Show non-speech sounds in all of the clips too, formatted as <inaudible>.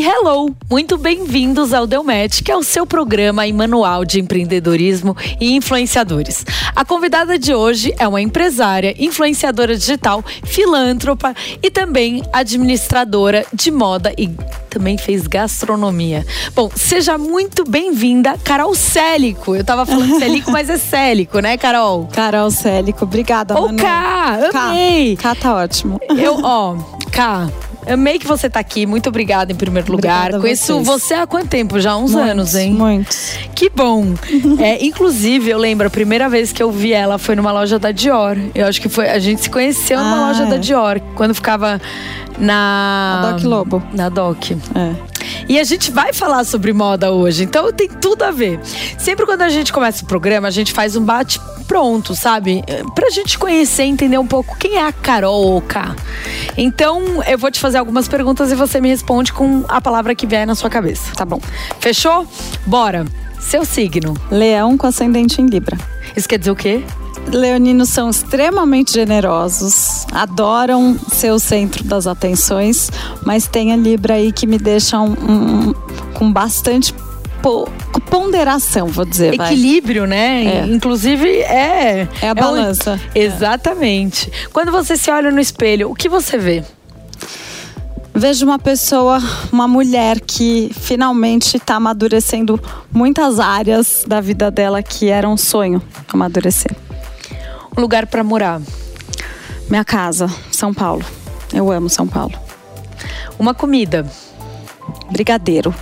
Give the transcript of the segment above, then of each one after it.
E hello, muito bem-vindos ao Delmet, que é o seu programa e manual de empreendedorismo e influenciadores. A convidada de hoje é uma empresária, influenciadora digital, filântropa e também administradora de moda e também fez gastronomia. Bom, seja muito bem-vinda, Carol Célico. Eu tava falando Célico, mas é Célico, né, Carol? Carol Célico, obrigada, Ou Cá, amei. Cá tá ótimo. Eu, ó, Cá, Amei que você tá aqui. Muito obrigada em primeiro lugar. Obrigada Conheço você há quanto tempo? Já há uns Muitos, anos, hein? Muitos. Que bom. É, inclusive, eu lembro, a primeira vez que eu vi ela foi numa loja da Dior. Eu acho que foi. A gente se conheceu numa Ah, loja da é. Dior, quando ficava na. Na Doc Lobo. Na Doc. É. E a gente vai falar sobre moda hoje, então tem tudo a ver. Sempre quando a gente começa o programa, a gente faz um bate pronto, sabe? Eh, Pra gente conhecer, entender um pouco quem é a Carol. Então, eu vou te fazer algumas perguntas e você me responde com a palavra que vier na sua cabeça. Tá bom. Fechou? Bora. Seu signo. Leão com ascendente em Libra. Isso quer dizer o quê? Leoninos são extremamente generosos, adoram ser o centro das atenções, mas tem a Libra aí que me deixa um- um- com bastante po- ponderação, vou dizer. vai. Equilíbrio, né? É. Inclusive, é. É a um- balança. Exatamente. Quando você se olha no espelho, o que você vê? Vejo uma pessoa, uma mulher que finalmente está amadurecendo muitas áreas da vida dela que era um sonho amadurecer. Um lugar pra morar. Minha casa, São Paulo. Eu amo São Paulo. Uma comida. Brigadeiro,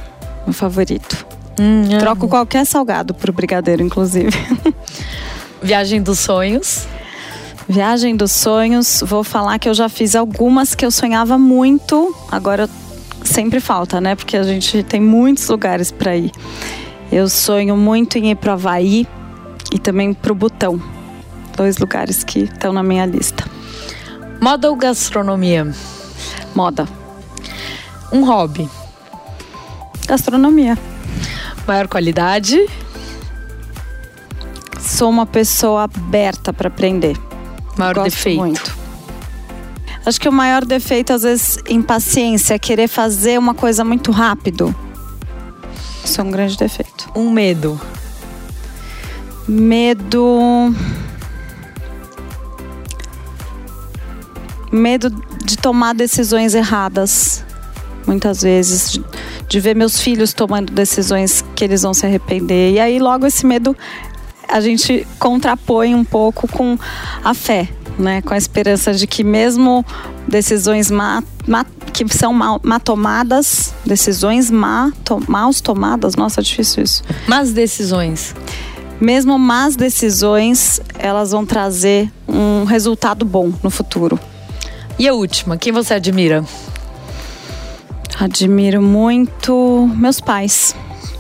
meu favorito. Hum, Troco qualquer salgado por brigadeiro, inclusive. <laughs> Viagem dos sonhos. Viagem dos sonhos, vou falar que eu já fiz algumas que eu sonhava muito. Agora sempre falta, né? Porque a gente tem muitos lugares para ir. Eu sonho muito em ir para Havaí e também para o Butão. Dois lugares que estão na minha lista. Moda ou gastronomia? Moda, Um hobby. gastronomia. Maior qualidade. Sou uma pessoa aberta para aprender. Maior Gosto defeito. muito. Acho que o maior defeito, às vezes, impaciência, é querer fazer uma coisa muito rápido. Isso é um grande defeito. Um medo. Medo. Medo de tomar decisões erradas. Muitas vezes. De, ver meus filhos tomando decisões que eles vão se arrepender. E aí, logo, esse medo a gente contrapõe um pouco com a fé, né? Com a esperança de que mesmo decisões má, má- que são mal, má tomadas, decisões má, to, maus tomadas, nossa, é difícil isso. Mas decisões. Mesmo más decisões, elas vão trazer um resultado bom no futuro. E a última, quem você admira? Admiro muito meus pais.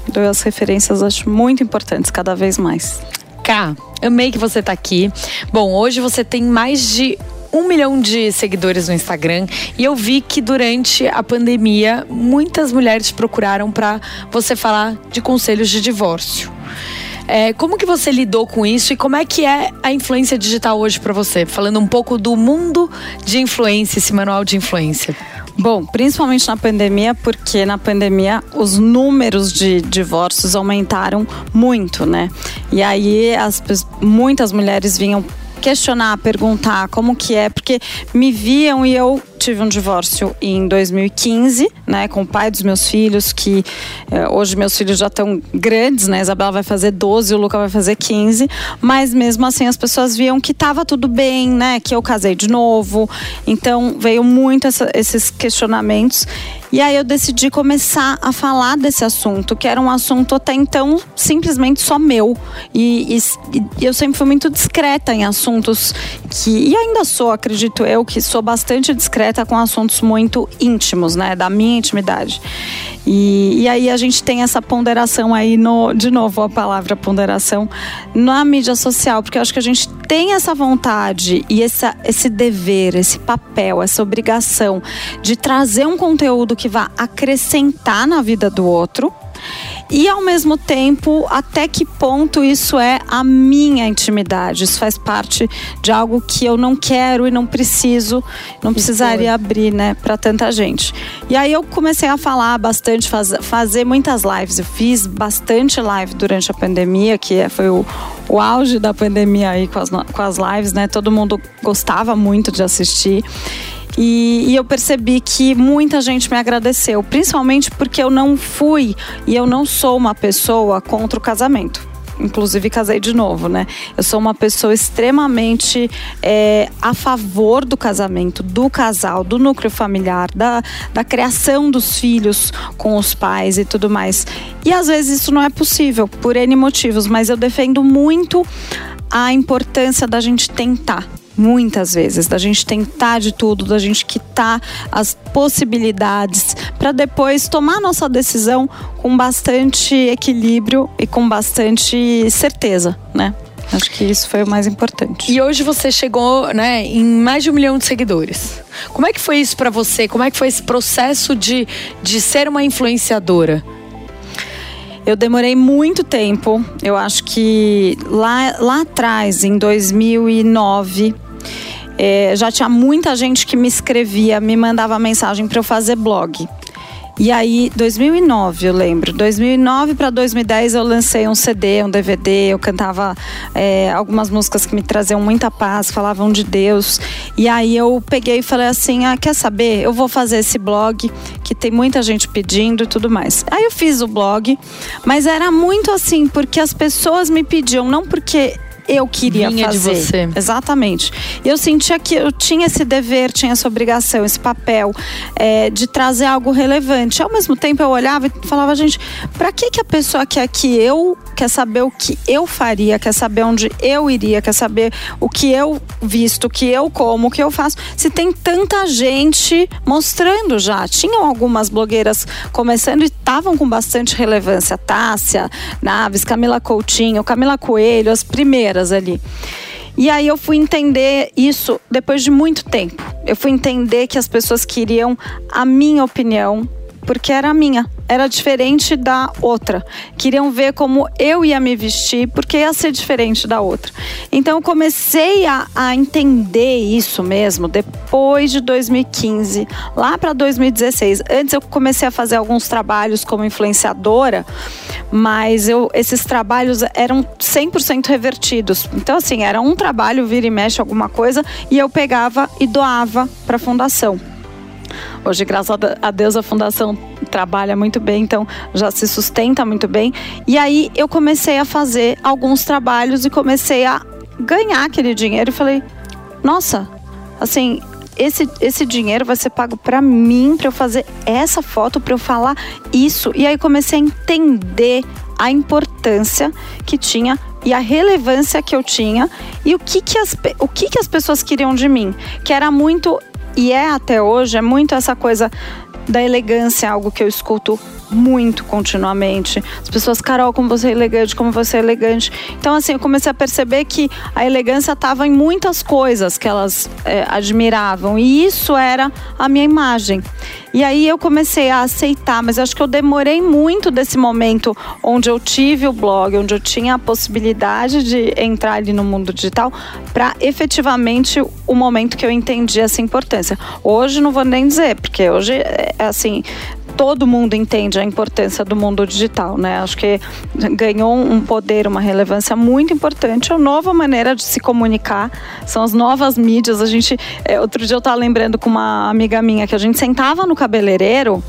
Dou as referências, acho muito importantes cada vez mais. Cá, amei que você tá aqui. Bom, hoje você tem mais de um milhão de seguidores no Instagram e eu vi que durante a pandemia muitas mulheres procuraram para você falar de conselhos de divórcio. É, como que você lidou com isso e como é que é a influência digital hoje para você? Falando um pouco do mundo de influência, esse manual de influência. Bom, principalmente na pandemia, porque na pandemia os números de divórcios aumentaram muito, né? E aí as, muitas mulheres vinham questionar, perguntar como que é, porque me viam e eu tive um divórcio em 2015, né, com o pai dos meus filhos, que eh, hoje meus filhos já estão grandes, né? Isabela vai fazer 12, o Luca vai fazer 15, mas mesmo assim as pessoas viam que estava tudo bem, né, que eu casei de novo. Então veio muito essa- esses questionamentos. E aí eu decidi começar a falar desse assunto, que era um assunto até então simplesmente só meu. E, e- e eu sempre fui muito discreta em assuntos que. E ainda sou, acredito eu, que sou bastante discreta com assuntos muito íntimos, né? Da minha intimidade. E, e aí a gente tem essa ponderação aí no, de novo a palavra ponderação na mídia social, porque eu acho que a gente tem essa vontade e essa, esse dever, esse papel, essa obrigação de trazer um conteúdo que vá acrescentar na vida do outro e ao mesmo tempo, até que ponto isso é a minha intimidade? Isso faz parte de algo que eu não quero e não preciso, não precisaria abrir, né, para tanta gente. E aí eu comecei a falar bastante, faz, fazer muitas lives. Eu fiz bastante live durante a pandemia, que foi o, o auge da pandemia aí com as, com as lives, né? Todo mundo gostava muito de assistir. E, e, eu percebi que muita gente me agradeceu, principalmente porque eu não fui e eu não sou uma pessoa contra o casamento inclusive casei de novo, né? Eu sou uma pessoa extremamente é, a favor do casamento, do casal, do núcleo familiar, da, da criação dos filhos com os pais e tudo mais. E às vezes isso não é possível, por N motivos, mas eu defendo muito a importância da gente tentar muitas vezes, da gente tentar de tudo, da gente quitar as possibilidades para depois tomar nossa decisão com bastante equilíbrio e com bastante certeza, né? Acho que isso foi o mais importante. E hoje você chegou, né, em mais de um milhão de seguidores. Como é que foi isso para você? Como é que foi esse processo de, de ser uma influenciadora? Eu demorei muito tempo. Eu acho que lá, lá atrás, em 2009, é, já tinha muita gente que me escrevia, me mandava mensagem para eu fazer blog. E aí, 2009, eu lembro. 2009 para 2010 eu lancei um CD, um DVD. Eu cantava é, algumas músicas que me traziam muita paz, falavam de Deus. E aí eu peguei e falei assim: ah, quer saber? Eu vou fazer esse blog que tem muita gente pedindo e tudo mais. Aí eu fiz o blog, mas era muito assim, porque as pessoas me pediam, não porque eu queria Vinha fazer. De você. Exatamente. Eu sentia que eu tinha esse dever, tinha essa obrigação, esse papel é, de trazer algo relevante. Ao mesmo tempo, eu olhava e falava, gente, para que, que a pessoa quer que eu quer saber o que eu faria, quer saber onde eu iria, quer saber o que eu visto, o que eu como, o que eu faço. Se tem tanta gente mostrando já. Tinham algumas blogueiras começando e estavam com bastante relevância. Tássia, Naves, Camila Coutinho, Camila Coelho, as primeiras ali. E aí eu fui entender isso depois de muito tempo. Eu fui entender que as pessoas queriam a minha opinião, porque era minha era diferente da outra. Queriam ver como eu ia me vestir, porque ia ser diferente da outra. Então eu comecei a, a entender isso mesmo depois de 2015, lá para 2016. Antes eu comecei a fazer alguns trabalhos como influenciadora, mas eu, esses trabalhos eram 100% revertidos. Então, assim, era um trabalho, vira e mexe alguma coisa, e eu pegava e doava para a fundação. Hoje, graças a Deus, a fundação trabalha muito bem, então já se sustenta muito bem. E aí eu comecei a fazer alguns trabalhos e comecei a ganhar aquele dinheiro e falei: "Nossa, assim, esse, esse dinheiro vai ser pago para mim, para eu fazer essa foto, para eu falar isso". E aí comecei a entender a importância que tinha e a relevância que eu tinha e o que, que, as, o que, que as pessoas queriam de mim. Que era muito e é até hoje, é muito essa coisa da elegância, algo que eu escuto muito continuamente. As pessoas, Carol, como você é elegante, como você é elegante. Então, assim, eu comecei a perceber que a elegância estava em muitas coisas que elas é, admiravam. E isso era a minha imagem. E aí eu comecei a aceitar, mas acho que eu demorei muito desse momento onde eu tive o blog, onde eu tinha a possibilidade de entrar ali no mundo digital, para efetivamente o momento que eu entendi essa importância. Hoje não vou nem dizer, porque hoje é assim, todo mundo entende a importância do mundo digital, né? Acho que ganhou um poder, uma relevância muito importante, é a nova maneira de se comunicar, são as novas mídias. A gente, é, outro dia eu estava lembrando com uma amiga minha que a gente sentava no cabeleireiro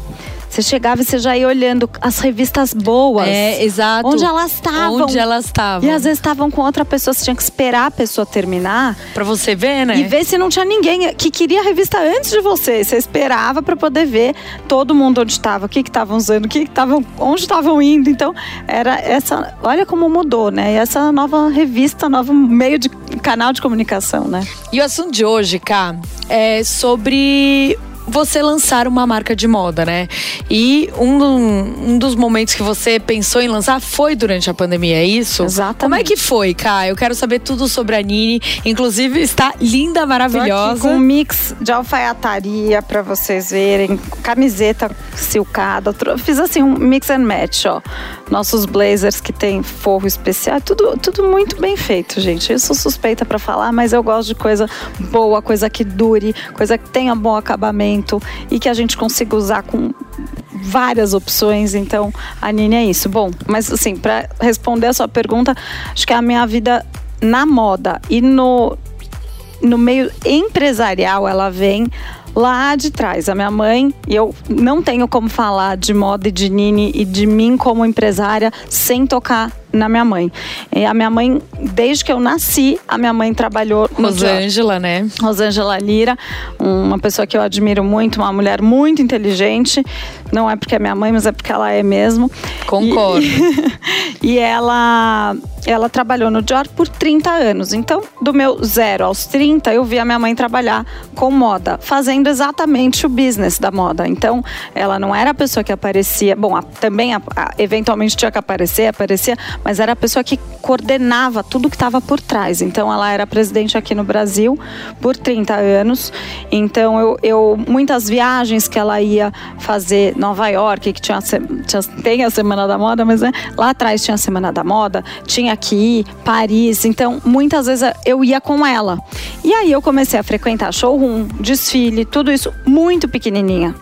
você chegava e você já ia olhando as revistas boas. É, exato. Onde elas estavam. Onde elas estavam. E às vezes estavam com outra pessoa, você tinha que esperar a pessoa terminar. Pra você ver, né? E ver se não tinha ninguém que queria a revista antes de você. Você esperava para poder ver todo mundo onde estava, o que estavam usando, o que estavam, onde estavam indo. Então, era essa. Olha como mudou, né? E essa nova revista, novo meio de canal de comunicação, né? E o assunto de hoje, Cá, é sobre você lançar uma marca de moda, né? E um, um dos momentos que você pensou em lançar foi durante a pandemia, é isso? Exatamente. Como é que foi, Kai? Eu quero saber tudo sobre a Nini. Inclusive, está linda, maravilhosa. Com um mix de alfaiataria para vocês verem, camiseta silcada. Fiz assim um mix and match, ó. Nossos blazers que tem forro especial, tudo, tudo muito bem feito, gente. Eu sou suspeita para falar, mas eu gosto de coisa boa, coisa que dure, coisa que tenha bom acabamento e que a gente consiga usar com várias opções, então a Nini é isso. Bom, mas assim, para responder a sua pergunta, acho que a minha vida na moda e no, no meio empresarial, ela vem lá de trás. A minha mãe, e eu não tenho como falar de moda e de Nini e de mim como empresária sem tocar na minha mãe. E a minha mãe, desde que eu nasci, a minha mãe trabalhou no Rosângela, né? Rosângela Lira, uma pessoa que eu admiro muito, uma mulher muito inteligente. Não é porque é minha mãe, mas é porque ela é mesmo. Concordo. E, <laughs> e ela ela trabalhou no Dior por 30 anos. Então, do meu zero aos 30, eu vi a minha mãe trabalhar com moda, fazendo exatamente o business da moda. Então, ela não era a pessoa que aparecia, bom, a, também a, a, eventualmente tinha que aparecer, aparecia, mas era a pessoa que coordenava tudo que estava por trás. Então, ela era presidente aqui no Brasil por 30 anos. Então, eu, eu muitas viagens que ela ia fazer Nova York, que tinha, tinha tem a Semana da Moda, mas né, lá atrás tinha a Semana da Moda, tinha aqui, Paris. Então, muitas vezes eu ia com ela. E aí eu comecei a frequentar showroom, desfile, tudo isso muito pequenininha.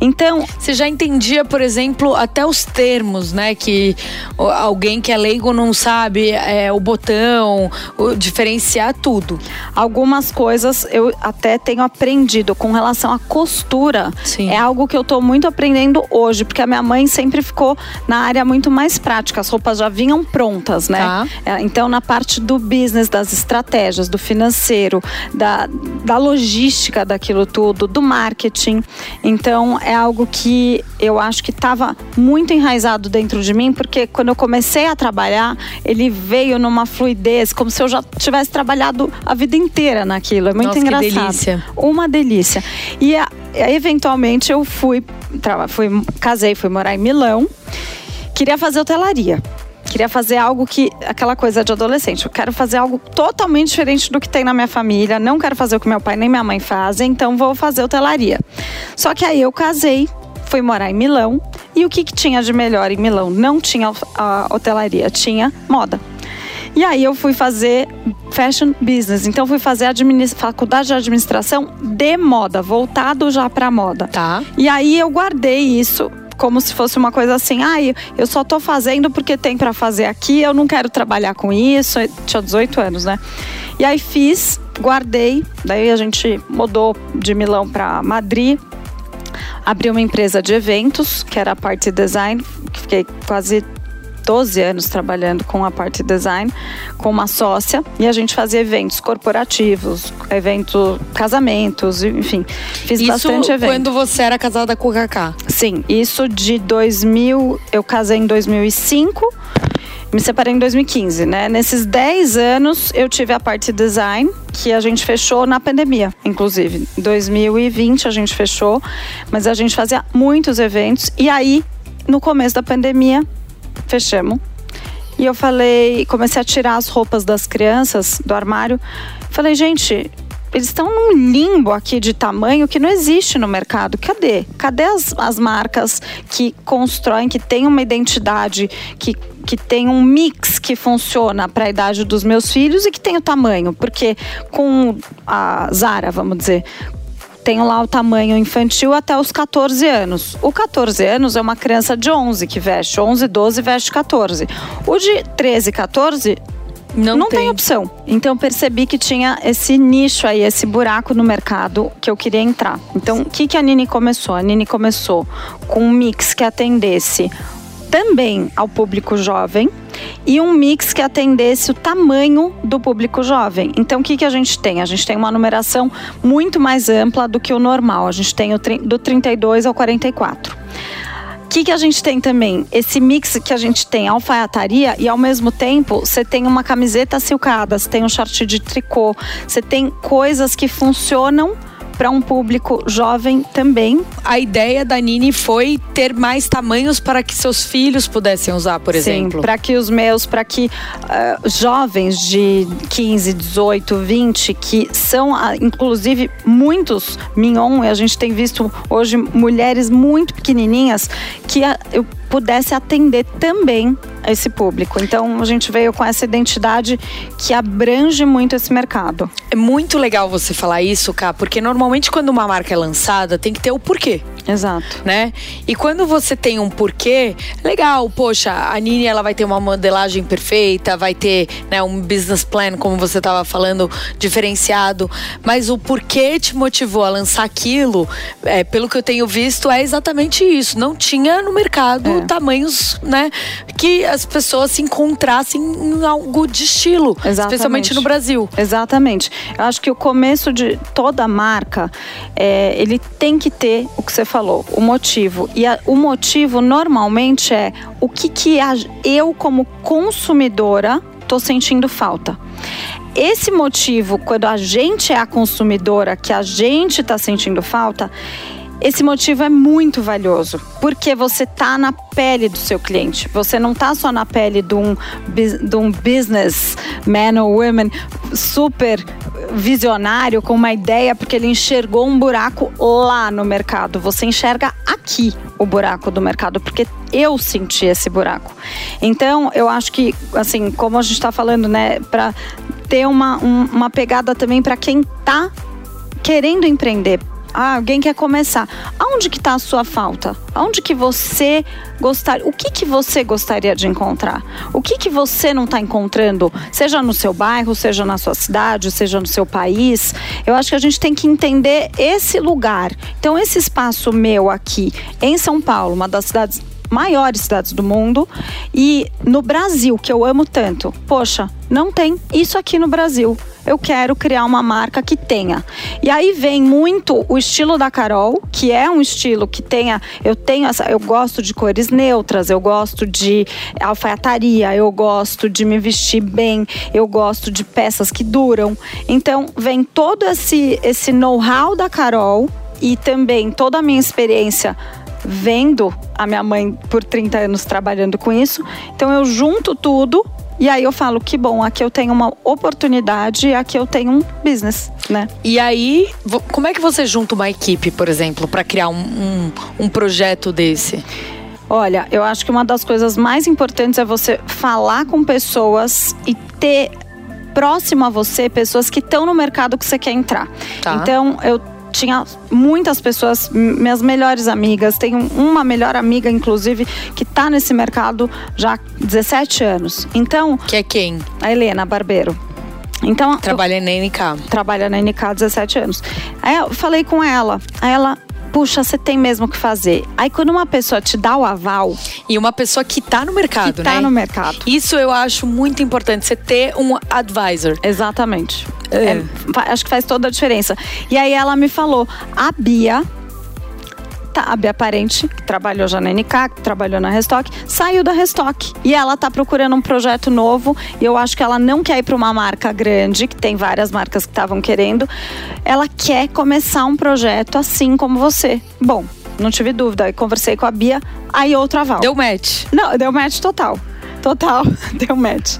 Então. Você já entendia, por exemplo, até os termos, né? Que alguém que é leigo não sabe é, o botão, o, diferenciar tudo. Algumas coisas eu até tenho aprendido com relação à costura. Sim. É algo que eu estou muito aprendendo hoje, porque a minha mãe sempre ficou na área muito mais prática. As roupas já vinham prontas, né? Tá. É, então, na parte do business, das estratégias, do financeiro, da, da logística daquilo tudo, do marketing. Então, é algo que eu acho que estava muito enraizado dentro de mim, porque quando eu comecei a trabalhar, ele veio numa fluidez, como se eu já tivesse trabalhado a vida inteira naquilo. É muito Nossa, engraçado. Que delícia. Uma delícia. E eventualmente eu fui, fui, casei, fui morar em Milão, queria fazer hotelaria. Queria fazer algo que. aquela coisa de adolescente. Eu quero fazer algo totalmente diferente do que tem na minha família. Não quero fazer o que meu pai nem minha mãe fazem, então vou fazer hotelaria. Só que aí eu casei, fui morar em Milão. E o que, que tinha de melhor em Milão? Não tinha a hotelaria, tinha moda. E aí eu fui fazer fashion business. Então fui fazer faculdade de administração de moda, voltado já para moda. Tá. E aí eu guardei isso como se fosse uma coisa assim, ai, ah, eu só tô fazendo porque tem para fazer aqui, eu não quero trabalhar com isso. Eu tinha 18 anos, né? E aí fiz, guardei, daí a gente mudou de Milão para Madrid. Abri uma empresa de eventos, que era a parte design, fiquei quase 12 anos trabalhando com a parte design, com uma sócia, e a gente fazia eventos corporativos, eventos, casamentos, enfim. Fiz isso bastante evento. quando você era casada com o Kaká? Sim, isso de 2000, eu casei em 2005 me separei em 2015, né? Nesses 10 anos eu tive a parte design, que a gente fechou na pandemia, inclusive. Em 2020 a gente fechou, mas a gente fazia muitos eventos e aí no começo da pandemia fechamos. E eu falei, comecei a tirar as roupas das crianças do armário. Falei, gente, eles estão num limbo aqui de tamanho que não existe no mercado. Cadê? Cadê as, as marcas que constroem, que têm uma identidade, que, que tem um mix que funciona para a idade dos meus filhos e que tem o tamanho? Porque com a Zara, vamos dizer, tenho lá o tamanho infantil até os 14 anos. O 14 anos é uma criança de 11 que veste, 11, 12 veste 14. O de 13, 14 não, não tem. tem. opção. Então percebi que tinha esse nicho aí, esse buraco no mercado que eu queria entrar. Então, o que, que a Nini começou? A Nini começou com um mix que atendesse também ao público jovem e um mix que atendesse o tamanho do público jovem. Então, o que, que a gente tem? A gente tem uma numeração muito mais ampla do que o normal. A gente tem o do 32 ao 44. O que, que a gente tem também? Esse mix que a gente tem alfaiataria e ao mesmo tempo você tem uma camiseta silcada, você tem um short de tricô, você tem coisas que funcionam para um público jovem também. A ideia da Nini foi ter mais tamanhos para que seus filhos pudessem usar, por exemplo. para que os meus, para que uh, jovens de 15, 18, 20, que são uh, inclusive muitos mignon, e a gente tem visto hoje mulheres muito pequenininhas que uh, eu pudesse atender também esse público. Então a gente veio com essa identidade que abrange muito esse mercado. É muito legal você falar isso, Cá, porque normalmente quando uma marca é lançada tem que ter o porquê. Exato. Né? E quando você tem um porquê, legal, poxa, a Nini ela vai ter uma modelagem perfeita, vai ter né, um business plan, como você estava falando, diferenciado. Mas o porquê te motivou a lançar aquilo, é, pelo que eu tenho visto, é exatamente isso. Não tinha no mercado é. tamanhos, né? Que as pessoas se encontrassem em algo de estilo. Exatamente. Especialmente no Brasil. Exatamente. Eu acho que o começo de toda marca, é, ele tem que ter o que você falou, o motivo. E a, o motivo normalmente é o que, que a, eu, como consumidora, estou sentindo falta esse motivo, quando a gente é a consumidora, que a gente está sentindo falta, esse motivo é muito valioso, porque você está na pele do seu cliente. Você não está só na pele de um, de um business man ou woman super visionário com uma ideia, porque ele enxergou um buraco lá no mercado. Você enxerga aqui o buraco do mercado, porque eu senti esse buraco. Então, eu acho que, assim, como a gente está falando, né, para ter uma, um, uma pegada também para quem está querendo empreender, ah, alguém quer começar. Aonde que está a sua falta? Aonde que você gostaria? O que que você gostaria de encontrar? O que que você não está encontrando? Seja no seu bairro, seja na sua cidade, seja no seu país. Eu acho que a gente tem que entender esse lugar. Então, esse espaço meu aqui em São Paulo, uma das cidades maiores cidades do mundo e no Brasil, que eu amo tanto. Poxa, não tem isso aqui no Brasil. Eu quero criar uma marca que tenha. E aí vem muito o estilo da Carol, que é um estilo que tenha, eu tenho essa, eu gosto de cores neutras, eu gosto de alfaiataria, eu gosto de me vestir bem, eu gosto de peças que duram. Então, vem todo esse esse know-how da Carol e também toda a minha experiência vendo a minha mãe por 30 anos trabalhando com isso. Então eu junto tudo e aí eu falo que bom, aqui eu tenho uma oportunidade, aqui eu tenho um business, né? E aí, como é que você junta uma equipe, por exemplo, para criar um, um, um projeto desse? Olha, eu acho que uma das coisas mais importantes é você falar com pessoas e ter próximo a você pessoas que estão no mercado que você quer entrar. Tá. Então, eu tinha muitas pessoas, minhas melhores amigas, tenho uma melhor amiga, inclusive, que está nesse mercado já há 17 anos. Então. Que é quem? A Helena Barbeiro. Então, trabalha eu, na NK. Trabalha na NK há 17 anos. Aí eu falei com ela. Aí ela, puxa, você tem mesmo que fazer. Aí quando uma pessoa te dá o aval. E uma pessoa que tá no mercado, que tá né? no mercado. Isso eu acho muito importante, você ter um advisor. Exatamente. É. É, acho que faz toda a diferença. E aí ela me falou: a Bia tá, a Bia Parente, que trabalhou já na NK, que trabalhou na Restock, saiu da Restock. E ela tá procurando um projeto novo. E eu acho que ela não quer ir para uma marca grande, que tem várias marcas que estavam querendo. Ela quer começar um projeto assim como você. Bom, não tive dúvida. Aí conversei com a Bia, aí outro aval. Deu match. Não, deu match total. Total, <laughs> deu match.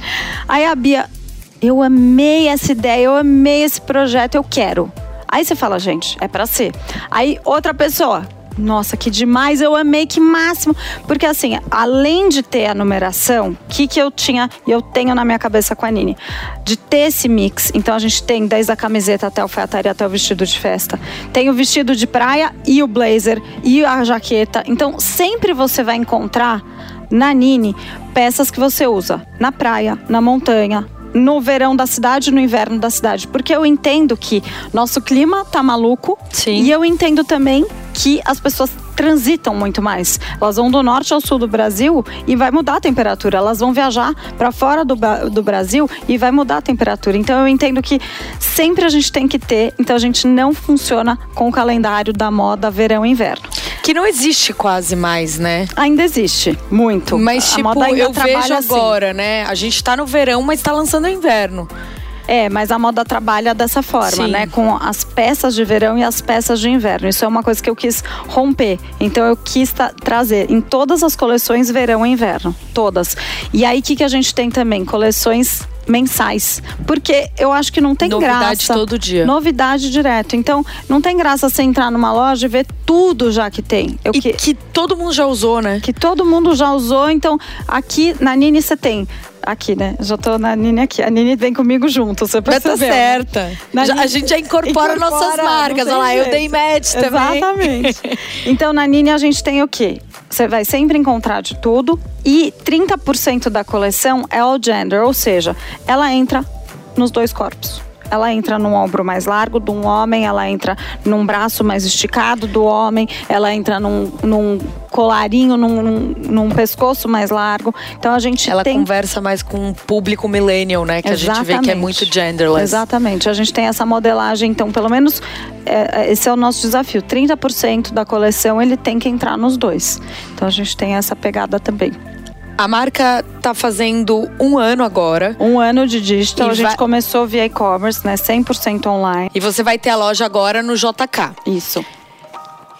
Aí a Bia, eu amei essa ideia, eu amei esse projeto, eu quero. Aí você fala, gente, é para ser. Aí outra pessoa, nossa, que demais, eu amei, que máximo. Porque assim, além de ter a numeração, o que, que eu tinha e eu tenho na minha cabeça com a Nini? De ter esse mix. Então a gente tem desde a camiseta até o alfaiataria, até o vestido de festa. Tem o vestido de praia e o blazer e a jaqueta. Então sempre você vai encontrar na Nini peças que você usa na praia, na montanha, no verão da cidade, no inverno da cidade, porque eu entendo que nosso clima tá maluco Sim. e eu entendo também que as pessoas transitam muito mais. Elas vão do norte ao sul do Brasil e vai mudar a temperatura. Elas vão viajar para fora do, do Brasil e vai mudar a temperatura. Então eu entendo que sempre a gente tem que ter, então a gente não funciona com o calendário da moda verão e inverno. Que não existe quase mais, né? Ainda existe, muito. Mas, tipo, eu vejo assim. agora, né? A gente tá no verão, mas tá lançando o inverno. É, mas a moda trabalha dessa forma, Sim. né? Com as peças de verão e as peças de inverno. Isso é uma coisa que eu quis romper. Então eu quis trazer em todas as coleções verão e inverno. Todas. E aí o que, que a gente tem também? Coleções mensais. Porque eu acho que não tem Novidade graça. todo dia. Novidade direto. Então, não tem graça você entrar numa loja e ver tudo já que tem. Eu E que, que todo mundo já usou, né? que todo mundo já usou. Então, aqui na Nini você tem. Aqui, né? Já tô na Nini aqui. A Nini vem comigo junto, você tá percebeu? né? certa. Já- a Nini- gente já incorpora, nossas Incorpora, marcas. não Olha lá, tem eu jeito. dei match também. Exatamente. <laughs> então, na Nini a gente tem o quê? Você vai sempre encontrar de tudo. E 30% da coleção é all gender, ou seja, ela entra nos dois corpos. Ela entra num ombro mais largo de um homem, ela entra num braço mais esticado do homem, ela entra num, num colarinho, num, num- num pescoço mais largo. Então a gente Ela tem conversa mais com o público millennial, né? Que a gente vê que é Exatamente. muito genderless. Exatamente. A gente tem essa modelagem, então, pelo menos é, é, esse é o nosso desafio. 30% da coleção ele tem que entrar nos dois. Então a gente tem essa pegada também. A marca tá fazendo um ano agora. Um ano de digital, E a gente vai- começou via e-commerce, né? 100% online. E você vai ter a loja agora no JK. Isso.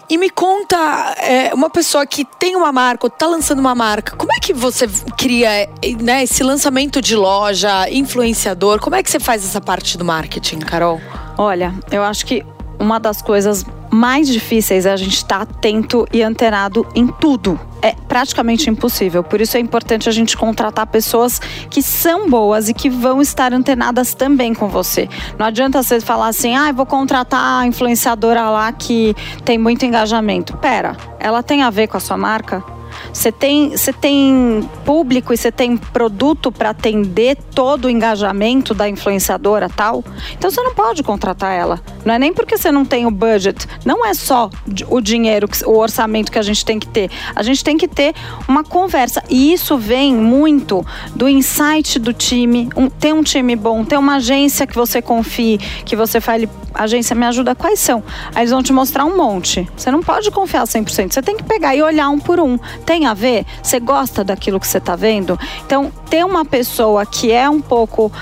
E me conta, é, uma pessoa que tem uma marca, ou tá lançando uma marca, como é que você cria né, esse lançamento de loja, influenciador? Como é que você faz essa parte do marketing, Carol? Olha, eu acho que uma das coisas mais difíceis é a gente estar atento e antenado em tudo. É praticamente impossível. Por isso é importante a gente contratar pessoas que são boas e que vão estar antenadas também com você. Não adianta você falar assim, ah, vou contratar a influenciadora lá que tem muito engajamento. Pera, ela tem a ver com a sua marca? Você tem, você tem público e você tem produto para atender todo o engajamento da influenciadora tal? Então você não pode contratar ela. Não é nem porque você não tem o budget. Não é só o dinheiro, o orçamento que a gente tem que ter. A gente tem que ter uma conversa. E isso vem muito do insight do time. Um, ter um time bom, ter uma agência que você confie, que você fale, agência me ajuda, quais são? Aí eles vão te mostrar um monte. Você não pode confiar 100%. Você tem que pegar e olhar um por um. Tem a ver? Você gosta daquilo que você está vendo? Então, ter uma pessoa que é um pouco.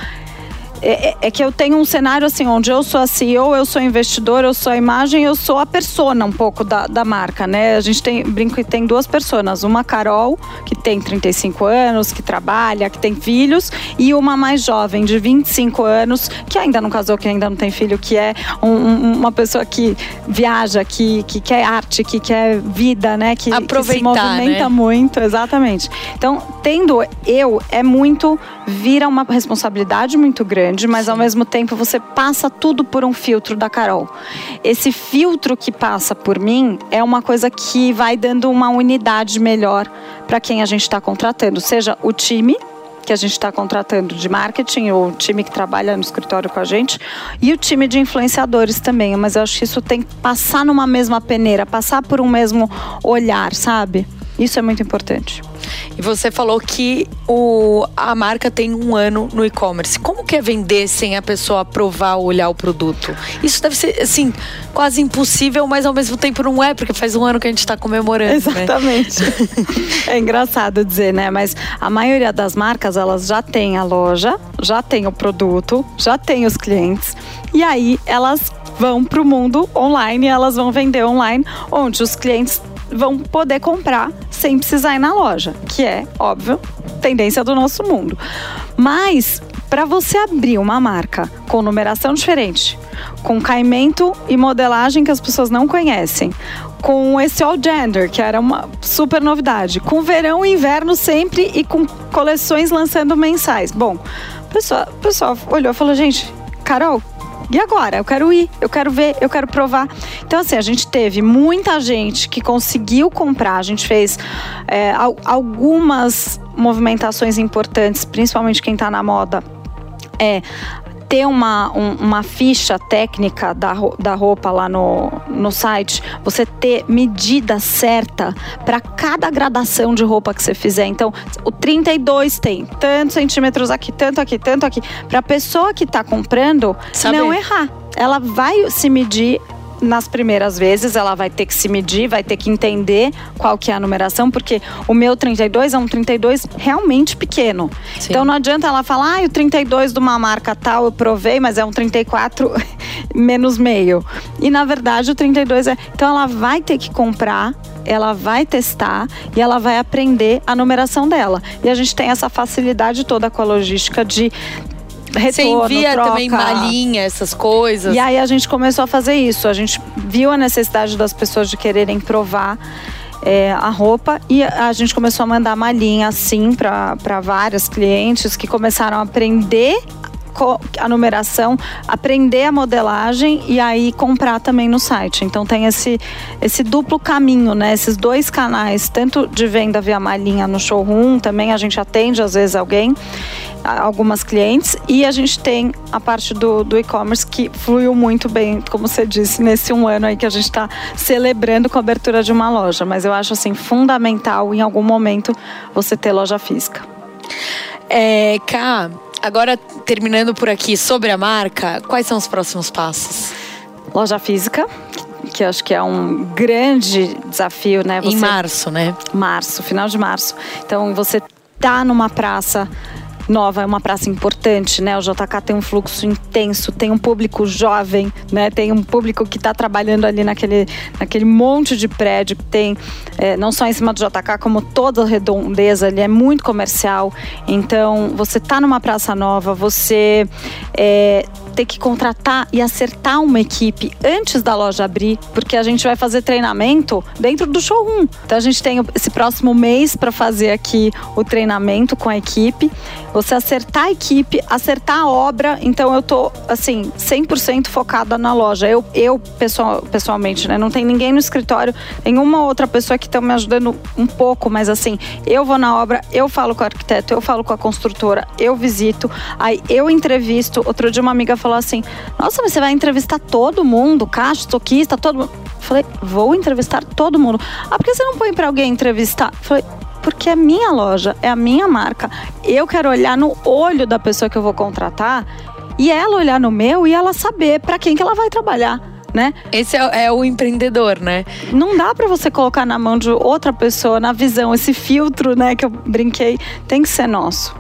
É, é- é que eu tenho um cenário assim, onde eu sou a CEO, eu sou investidor, eu sou a imagem, eu sou a persona um pouco da, da marca, né? A gente tem, brinco que tem duas personas. Uma Carol, que tem 35 anos, que trabalha, que tem filhos, e uma mais jovem, de 25 anos, que ainda não casou, que ainda não tem filho, que é um- um- uma pessoa que viaja, que, que quer arte, que quer vida, né? Que, que se movimenta né? muito, exatamente. Então, tendo eu, é muito. Vira uma responsabilidade muito grande, mas ao mesmo tempo você passa tudo por um filtro da Carol. Esse filtro que passa por mim é uma coisa que vai dando uma unidade melhor para quem a gente está contratando, seja o time que a gente está contratando de marketing, ou o time que trabalha no escritório com a gente, e o time de influenciadores também. Mas eu acho que isso tem que passar numa mesma peneira, passar por um mesmo olhar, sabe? Isso é muito importante. E você falou que o, a marca tem um ano no e-commerce. Como que é vender sem a pessoa provar ou olhar o produto? Isso deve ser, assim, quase impossível, mas ao mesmo tempo não é, porque faz um ano que a gente está comemorando, né? Exatamente. <laughs> é engraçado dizer, né? Mas a maioria das marcas, elas já têm a loja, já tem o produto, já tem os clientes. E aí elas vão para o mundo online, elas vão vender online, onde os clientes vão poder comprar sem precisar ir na loja, que é, óbvio, tendência do nosso mundo. Mas para você abrir uma marca com numeração diferente, com caimento e modelagem que as pessoas não conhecem, com esse all gender, que era uma super novidade, com verão e inverno sempre e com coleções lançando mensais. Bom, o pessoal, pessoal olhou e falou: gente, Carol, e agora? Eu quero ir, eu quero ver, eu quero provar. Então, assim, a gente teve muita gente que conseguiu comprar. A gente fez é, al- algumas movimentações importantes, principalmente quem está na moda. É ter uma, um- uma ficha técnica da, da roupa lá no, no site, você ter medida certa para cada gradação de roupa que você fizer. Então, o 32 tem tantos centímetros aqui, tanto aqui, tanto aqui. Para a pessoa que está comprando Saber. não errar. Ela vai se medir nas primeiras vezes ela vai ter que se medir, vai ter que entender qual que é a numeração, porque o meu 32 é um 32 realmente pequeno. Sim. Então não adianta ela falar, ah, o 32 de uma marca tal eu provei, mas é um 34 <laughs> menos meio. E na verdade o 32 é. Então ela vai ter que comprar ela vai testar e ela vai aprender a numeração dela. E a gente tem essa facilidade toda com a logística de retorno, Você envia troca. também malinha, essas coisas. E aí a gente começou a fazer isso. A gente viu a necessidade das pessoas de quererem provar é, a roupa e a gente começou a mandar malinha assim para vários clientes que começaram a aprender a numeração, aprender a modelagem e aí comprar também no site. Então tem esse, esse duplo caminho, né? Esses dois canais, tanto de venda via malinha no showroom, também a gente atende às vezes alguém algumas clientes e a gente tem a parte do, do e-commerce que fluiu muito bem, como você disse, nesse um ano aí que a gente está celebrando com a abertura de uma loja. Mas eu acho assim fundamental em algum momento você ter loja física. É, Cá, agora terminando por aqui sobre a marca, quais são os próximos passos? Loja física, que acho que é um grande desafio, né? Você... Em março, né? Março, final de março. Então você tá numa praça nova, é uma praça importante, né? O JK tem um fluxo intenso, tem um público jovem, né? Tem um público que está trabalhando ali naquele, naquele monte de prédio que tem, é, não só em cima do JK, como toda a redondeza, ele é muito comercial. Então, você está numa praça nova, você é, ter que contratar e acertar uma equipe antes da loja abrir, porque a gente vai fazer treinamento dentro do showroom. Então a gente tem esse próximo mês para fazer aqui o treinamento com a equipe. Você acertar a equipe, acertar a obra. Então eu tô assim 100% focada na loja. Eu eu pessoal, pessoalmente, né, não tem ninguém no escritório, tem uma outra pessoa que está me ajudando um pouco, mas assim, eu vou na obra, eu falo com o arquiteto, eu falo com a construtora, eu visito, aí eu entrevisto. Outro dia uma amiga falou assim: Nossa, mas você vai entrevistar todo mundo, caixa, estoquista, todo mundo. Eu falei, vou entrevistar todo mundo. Ah, por que você não põe para alguém entrevistar? Eu falei, porque é minha loja, é a minha marca. Eu quero olhar no olho da pessoa que eu vou contratar e ela olhar no meu e ela saber para quem que ela vai trabalhar. Né? Esse é, é, o empreendedor, né? Não dá para você colocar na mão de outra pessoa, na visão, esse filtro, né, que eu brinquei, tem que ser nosso.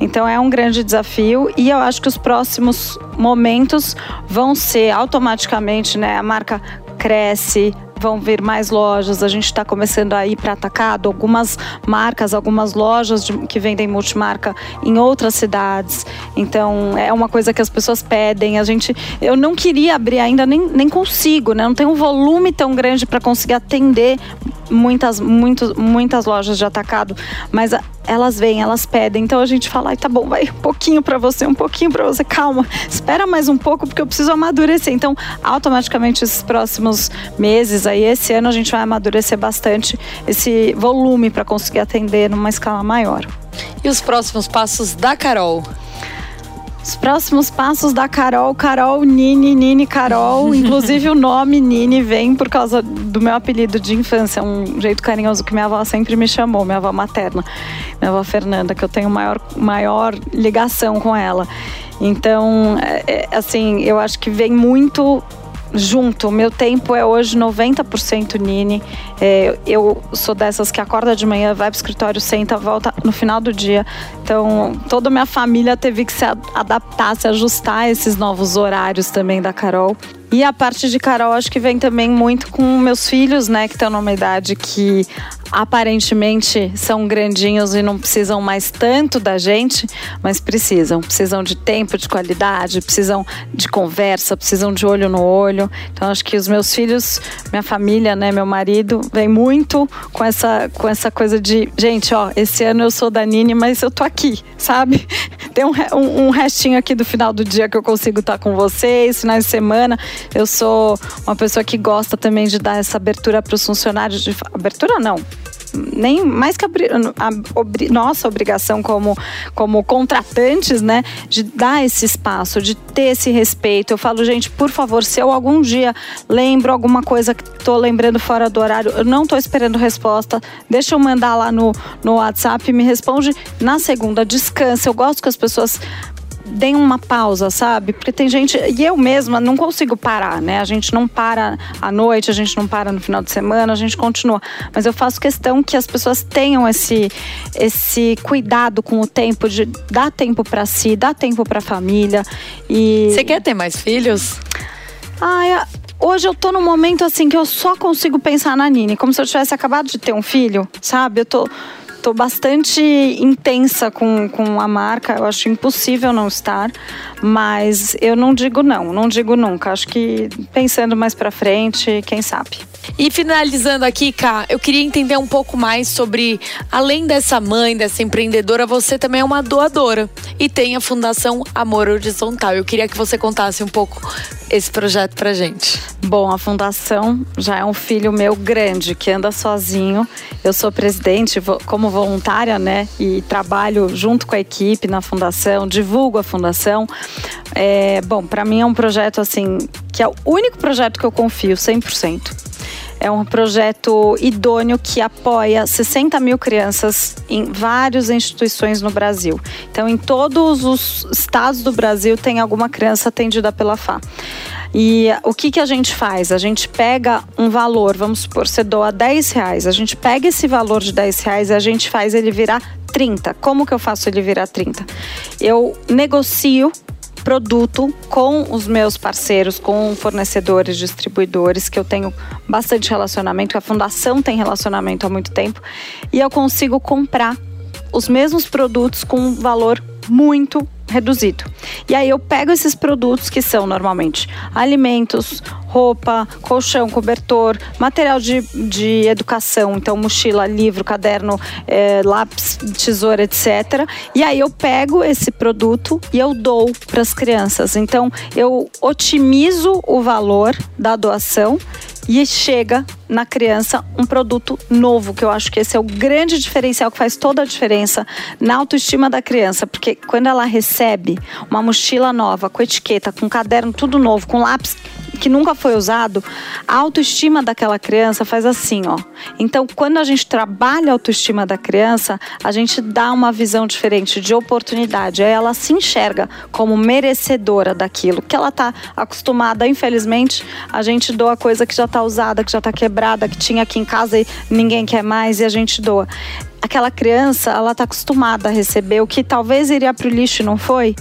Então é um grande desafio e eu acho que os próximos momentos vão ser automaticamente, né? A marca cresce, vão vir mais lojas. A gente está começando a ir para atacado, algumas marcas, algumas lojas de, que vendem multimarca em outras cidades. Então é uma coisa que as pessoas pedem. A gente, eu não queria abrir ainda, nem, nem consigo, né? Não tem um volume tão grande para conseguir atender muitas, muito, muitas lojas de atacado, mas elas vêm, elas pedem. Então a gente fala, tá bom, vai um pouquinho para você, um pouquinho para você, calma, espera mais um pouco porque eu preciso amadurecer. Então, automaticamente esses próximos meses aí, esse ano a gente vai amadurecer bastante esse volume para conseguir atender numa escala maior. E os próximos passos da Carol? Os próximos passos da Carol, Carol, Nini, Nini, Carol. <laughs> Inclusive o nome Nini vem por causa do meu apelido de infância, um jeito carinhoso que minha avó sempre me chamou, minha avó materna, minha avó Fernanda, que eu tenho maior, maior ligação com ela. Então, é, é assim, eu acho que vem muito junto. Meu tempo é hoje 90% Nini. É, eu sou dessas que acorda de manhã, vai pro escritório, senta, volta no final do dia. Então, toda minha família teve que se adaptar, se ajustar a esses novos horários também da Carol. E a parte de Carol acho que vem também muito com meus filhos, né, que estão numa idade que aparentemente são grandinhos e não precisam mais tanto da gente, mas precisam. Precisam de tempo de qualidade, precisam de conversa, precisam de olho no olho. Então acho que os meus filhos, minha família, né, meu marido, vem muito com essa, com essa coisa de, gente, ó, esse ano eu sou da Nini, mas eu tô aqui, sabe? <laughs> Tem um, um, um restinho aqui do final do dia que eu consigo estar com vocês, finais de semana. Eu sou uma pessoa que gosta também de dar essa abertura para os funcionários. De, abertura não, nem mais que a, a, nossa obrigação como, como contratantes, né, de dar esse espaço, de ter esse respeito. Eu falo, gente, por favor, se eu algum dia lembro alguma coisa que estou lembrando fora do horário, eu não estou esperando resposta, deixa eu mandar lá no, no WhatsApp, me responde na segunda, descansa. Eu gosto que as pessoas deem uma pausa, sabe? Porque tem gente, e eu mesma não consigo parar, né? A gente não para à noite, a gente não para no final de semana, a gente continua. Mas eu faço questão que as pessoas tenham esse, esse cuidado com o tempo, de dar tempo para si, dar tempo para a família. E... Você quer ter mais filhos? Ah, Hoje eu tô num momento assim que eu só consigo pensar na Nini, como se eu tivesse acabado de ter um filho, sabe? Eu tô tô bastante intensa com, com a marca, eu acho impossível não estar, mas eu não digo não, não digo nunca. Acho que pensando mais para frente, quem sabe. E finalizando aqui, Ká, eu queria entender um pouco mais sobre, além dessa mãe, dessa empreendedora, você também é uma doadora e tem a Fundação Amor Horizontal. Eu queria que você contasse um pouco esse projeto pra gente. Bom, a fundação já é um filho meu grande que anda sozinho. Eu sou presidente como voluntária, né? E trabalho junto com a equipe na fundação, divulgo a fundação. É, bom, para mim é um projeto assim que é o único projeto que eu confio 100%. É um projeto idôneo que apoia 60 mil crianças em várias instituições no Brasil. Então, em todos os estados do Brasil tem alguma criança atendida pela FA. E o que, que a gente faz? A gente pega um valor, vamos supor, você doa 10 reais. A gente pega esse valor de 10 reais e a gente faz ele virar 30. Como que eu faço ele virar 30? Eu negocio produto com os meus parceiros, com fornecedores, distribuidores, que eu tenho bastante relacionamento, a fundação tem relacionamento há muito tempo, e eu consigo comprar os mesmos produtos com um valor muito reduzido. E aí eu pego esses produtos que são normalmente alimentos, roupa, colchão, cobertor, material de, de educação, então mochila, livro, caderno, é, lápis, tesoura, etc. E aí eu pego esse produto e eu dou para as crianças. Então eu otimizo o valor da doação e chega na criança um produto novo, que eu acho que esse é o grande diferencial que faz toda a diferença na autoestima da criança, porque quando ela recebe uma mochila nova, com etiqueta, com caderno tudo novo, com lápis que nunca foi usado, a autoestima daquela criança faz assim, ó. Então, quando a gente trabalha a autoestima da criança, a gente dá uma visão diferente de oportunidade. Aí ela se enxerga como merecedora daquilo que ela está acostumada. Infelizmente, a gente doa coisa que já está usada, que já está quebrada, que tinha aqui em casa e ninguém quer mais e a gente doa aquela criança, ela está acostumada a receber o que talvez iria para o lixo, não foi?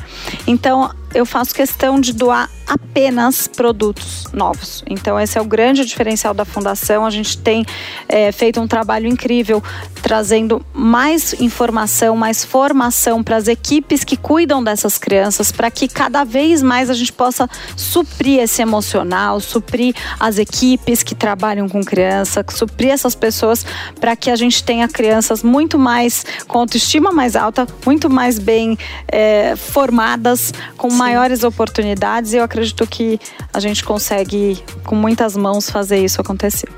Então, eu faço questão de doar apenas produtos novos. Então, esse é o grande diferencial da Fundação. A gente tem é, feito um trabalho incrível trazendo mais informação, mais formação para as equipes que cuidam dessas crianças, para que cada vez mais a gente possa suprir esse emocional, suprir as equipes que trabalham com criança, suprir essas pessoas para que a gente tenha crianças muito mais com autoestima mais alta, muito mais bem é, formadas, com Sim. Maiores oportunidades. E eu acredito que a gente consegue, com muitas mãos, fazer isso acontecer.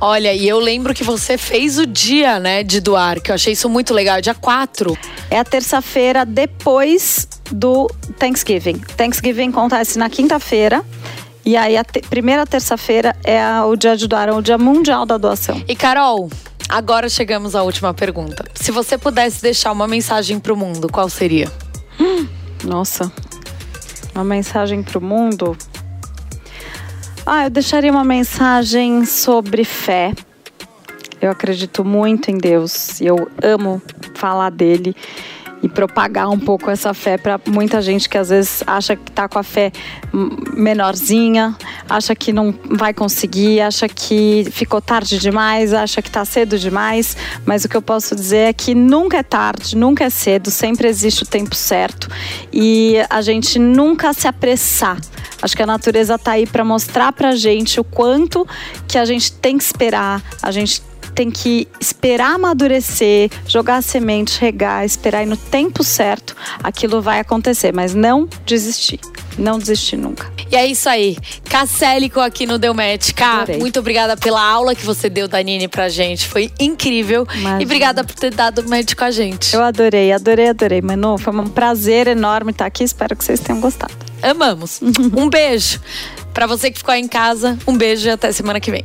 Olha, e eu lembro que você fez o dia, né, de doar, que eu achei isso muito legal, dia 4. É a terça-feira depois do Thanksgiving. Thanksgiving acontece na quinta-feira. E aí, a te primeira terça-feira é a, o dia de doar, é o dia mundial da doação. E Carol, agora chegamos à última pergunta. Se você pudesse deixar uma mensagem para o mundo, qual seria? Hum, nossa, uma mensagem para o mundo. Ah, eu deixaria uma mensagem sobre fé. Eu acredito muito em Deus e eu amo falar dele e propagar um pouco essa fé para muita gente que às vezes acha que está com a fé menorzinha, acha que não vai conseguir, acha que ficou tarde demais, acha que está cedo demais. Mas o que eu posso dizer é que nunca é tarde, nunca é cedo, sempre existe o tempo certo e a gente nunca se apressar. Acho que a natureza está aí para mostrar para gente o quanto que a gente tem que esperar, a gente tem que esperar amadurecer, jogar a semente, regar, esperar e no tempo certo aquilo vai acontecer, mas não desistir. Não desistir nunca. E é isso aí. Cacélico aqui no Deu Match. Cá, muito obrigada pela aula que você deu, Danine, pra gente. Foi incrível. Imagina. E obrigada por ter dado match com a gente. Eu adorei, adorei, adorei. Manu, foi um prazer enorme estar aqui. Espero que vocês tenham gostado. Amamos. <laughs> um beijo. Para você que ficou aí em casa, um beijo e até semana que vem.